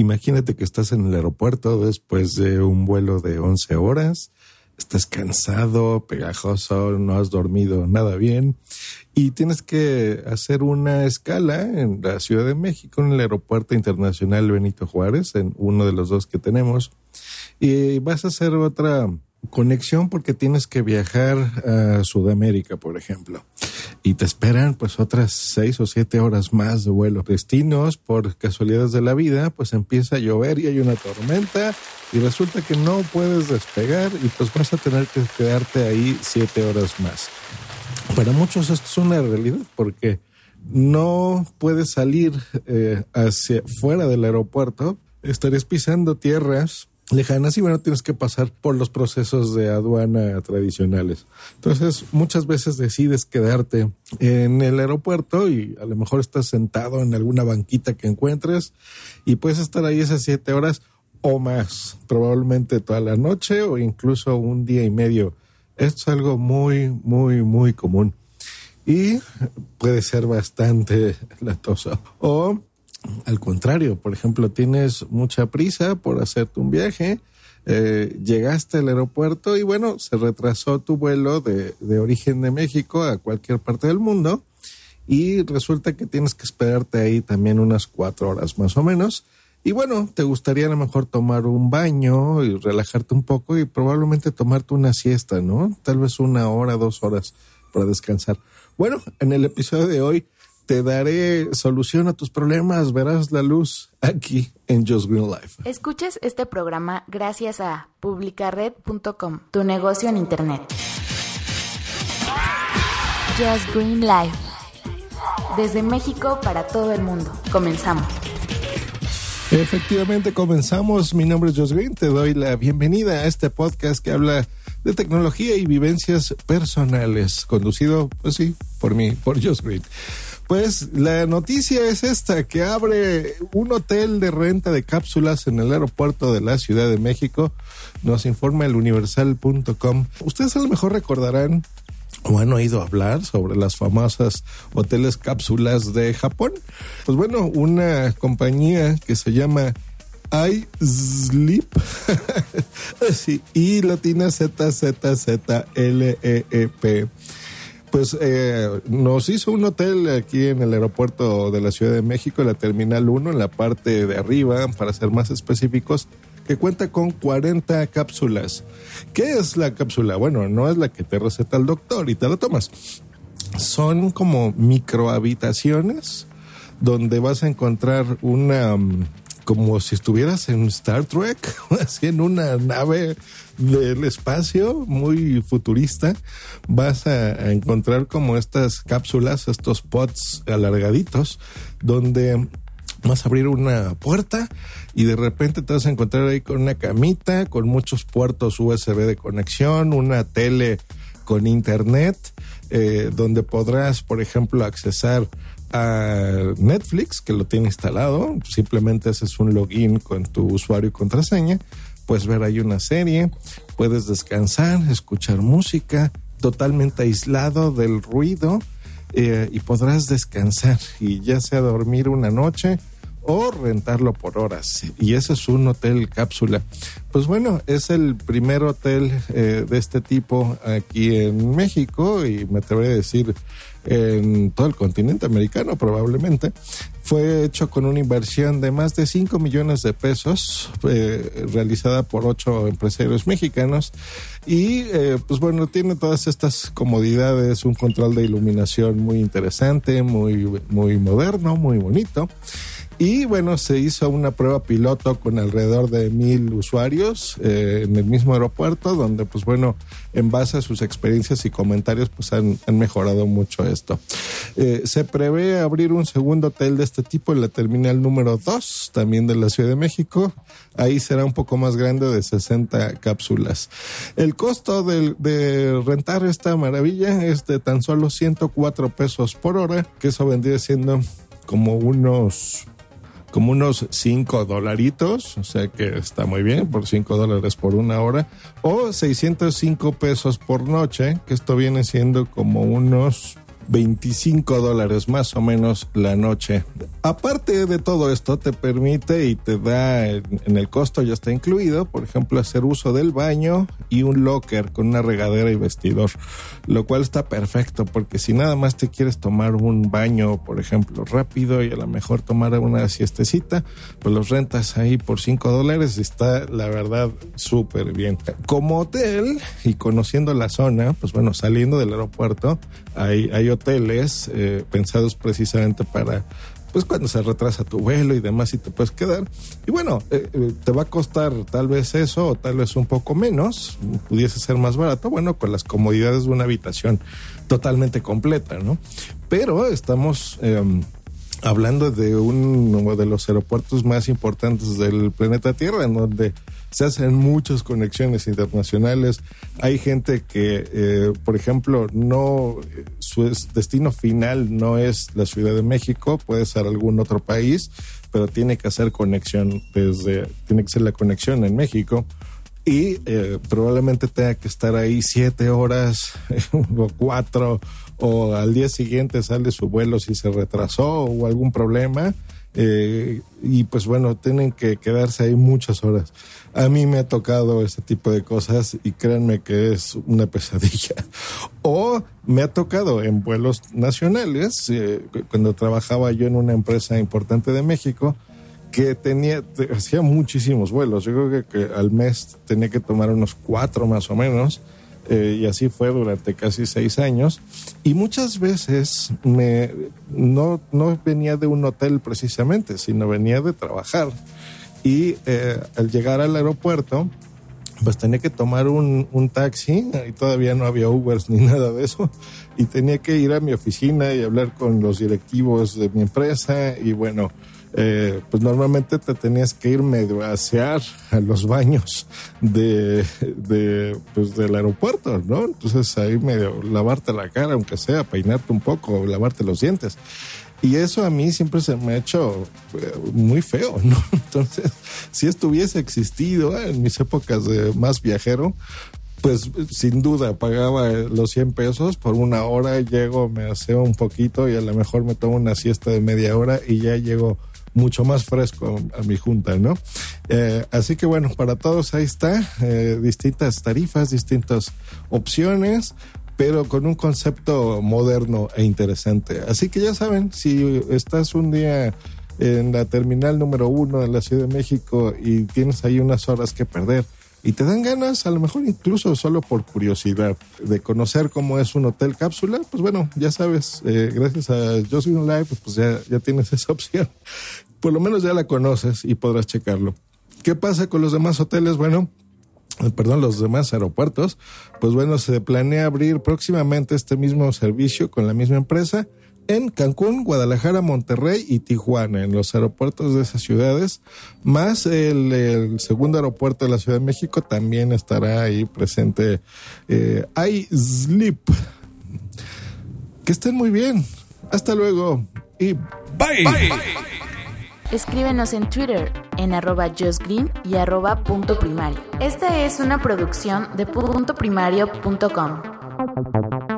Imagínate que estás en el aeropuerto después de un vuelo de 11 horas, estás cansado, pegajoso, no has dormido nada bien y tienes que hacer una escala en la Ciudad de México, en el Aeropuerto Internacional Benito Juárez, en uno de los dos que tenemos, y vas a hacer otra conexión porque tienes que viajar a Sudamérica, por ejemplo. Y te esperan pues otras seis o siete horas más de vuelo. Destinos, por casualidades de la vida, pues empieza a llover y hay una tormenta y resulta que no puedes despegar y pues vas a tener que quedarte ahí siete horas más. Para muchos esto es una realidad porque no puedes salir eh, hacia fuera del aeropuerto, estarías pisando tierras lejanas y bueno, tienes que pasar por los procesos de aduana tradicionales. Entonces, muchas veces decides quedarte en el aeropuerto y a lo mejor estás sentado en alguna banquita que encuentres y puedes estar ahí esas siete horas o más, probablemente toda la noche o incluso un día y medio. Esto es algo muy, muy, muy común y puede ser bastante latoso. O al contrario, por ejemplo, tienes mucha prisa por hacerte un viaje, eh, llegaste al aeropuerto y bueno, se retrasó tu vuelo de, de origen de México a cualquier parte del mundo y resulta que tienes que esperarte ahí también unas cuatro horas más o menos. Y bueno, te gustaría a lo mejor tomar un baño y relajarte un poco y probablemente tomarte una siesta, ¿no? Tal vez una hora, dos horas para descansar. Bueno, en el episodio de hoy te daré solución a tus problemas, verás la luz aquí en Just Green Life. Escuches este programa gracias a publicared.com, tu negocio en Internet. Just Green Life. Desde México para todo el mundo. Comenzamos. Efectivamente, comenzamos. Mi nombre es Josh Green. Te doy la bienvenida a este podcast que habla de tecnología y vivencias personales, conducido, pues sí, por mí, por Josh Green. Pues la noticia es esta, que abre un hotel de renta de cápsulas en el aeropuerto de la Ciudad de México. Nos informa el universal.com. Ustedes a lo mejor recordarán o han oído hablar sobre las famosas hoteles cápsulas de Japón. Pues bueno, una compañía que se llama iSleep sí, y latina Z Z Z L E E P pues eh, nos hizo un hotel aquí en el aeropuerto de la Ciudad de México, en la Terminal 1, en la parte de arriba, para ser más específicos, que cuenta con 40 cápsulas. ¿Qué es la cápsula? Bueno, no es la que te receta el doctor y te la tomas. Son como microhabitaciones donde vas a encontrar una mm, como si estuvieras en Star Trek, así en una nave del espacio muy futurista, vas a, encontrar como estas cápsulas, estos pods alargaditos, donde vas a abrir una puerta y de repente te vas a encontrar ahí con una camita, con muchos puertos USB de conexión, una tele con internet, eh, donde podrás, por ejemplo, accesar a Netflix, que lo tiene instalado, simplemente haces un login con tu usuario y contraseña, puedes ver ahí una serie, puedes descansar, escuchar música, totalmente aislado del ruido eh, y podrás descansar y ya sea dormir una noche o rentarlo por horas. Y ese es un hotel cápsula. Pues bueno, es el primer hotel eh, de este tipo aquí en México y me atrevo a decir en todo el continente americano probablemente. Fue hecho con una inversión de más de 5 millones de pesos eh, realizada por ocho empresarios mexicanos y eh, pues bueno, tiene todas estas comodidades, un control de iluminación muy interesante, muy, muy moderno, muy bonito. Y bueno, se hizo una prueba piloto con alrededor de mil usuarios eh, en el mismo aeropuerto, donde pues bueno, en base a sus experiencias y comentarios, pues han, mejorado mucho esto. Eh, se prevé abrir un segundo hotel de este tipo en la terminal número 2, también de la Ciudad de México. Ahí será un poco más grande, de 60 cápsulas. El costo de, de rentar esta maravilla es de tan solo 104 pesos por hora, que eso vendría siendo como unos como unos 5 dolaritos, o sea que está muy bien, por 5 dólares por una hora, o 605 pesos por noche, que esto viene siendo como unos 25 dólares más o menos la noche. Aparte de todo esto, te permite y te da en el costo ya está incluido, por ejemplo, hacer uso del baño y un locker con una regadera y vestidor, lo cual está perfecto porque si nada más te quieres tomar un baño, por ejemplo, rápido y a lo mejor tomar una siestecita, pues los rentas ahí por 5 dólares está la verdad súper bien. Como hotel y conociendo la zona, pues bueno, saliendo del aeropuerto, hay, hay hoteles eh, pensados precisamente para pues cuando se retrasa tu vuelo y demás y te puedes quedar. Y bueno, eh, eh, te va a costar tal vez eso o tal vez un poco menos, pudiese ser más barato, bueno, con las comodidades de una habitación totalmente completa, ¿no? Pero estamos... Em, hablando de uno de los aeropuertos más importantes del planeta Tierra, en donde se hacen muchas conexiones internacionales. Hay gente que, eh, por ejemplo, no su destino final no es la Ciudad de México, puede ser algún otro país, pero tiene que hacer conexión desde, tiene que ser la conexión en México y eh, probablemente tenga que estar ahí siete horas o cuatro o al día siguiente sale su vuelo si se retrasó o algún problema eh, y pues bueno, tienen que quedarse ahí muchas horas. A mí me ha tocado ese tipo de cosas y créanme que es una pesadilla. O me ha tocado en vuelos nacionales, eh, cuando trabajaba yo en una empresa importante de México, que tenía, hacía muchísimos vuelos. Yo creo que, que al mes tenía que tomar unos cuatro más o menos eh, y así fue durante casi seis años. Y muchas veces me, no, no venía de un hotel precisamente, sino venía de trabajar. Y eh, al llegar al aeropuerto, pues tenía que tomar un, un, taxi y todavía no había Ubers ni nada de eso y tenía que ir a mi oficina y hablar con los directivos de mi empresa y bueno, eh, pues normalmente te tenías que ir medio a asear a los baños de, de, pues del aeropuerto, ¿no? Entonces ahí medio lavarte la cara, aunque sea, peinarte un poco, lavarte los dientes. Y eso a mí siempre se me ha hecho eh, muy feo, ¿no? Entonces, si esto hubiese existido en mis épocas de más viajero, pues sin duda pagaba los 100 pesos por una hora, llego, me aseo un poquito y a lo mejor me tomo una siesta de media hora y ya llego mucho más fresco a mi junta, ¿no? Eh, así que bueno, para todos ahí está, eh, distintas tarifas, distintas opciones pero con un concepto moderno e interesante. Así que ya saben, si estás un día en la terminal número uno de la Ciudad de México y tienes ahí unas horas que perder y te dan ganas, a lo mejor incluso solo por curiosidad, de conocer cómo es un hotel cápsula, pues bueno, ya sabes, eh, gracias a Just Live, pues ya, ya tienes esa opción por lo menos ya la conoces y podrás checarlo. ¿Qué pasa con los demás hoteles? Bueno, perdón, los demás aeropuertos, pues bueno, se planea abrir próximamente este mismo servicio con la misma empresa en Cancún, Guadalajara, Monterrey y Tijuana, en los aeropuertos de esas ciudades, más el, segundo aeropuerto de la Ciudad de México también estará ahí presente. Eh, iSleep. Que estén muy bien. Hasta luego y bye. Escríbenos en Twitter en arroba justgreen y arroba punto primario. Esta es una producción de puntoprimario.com.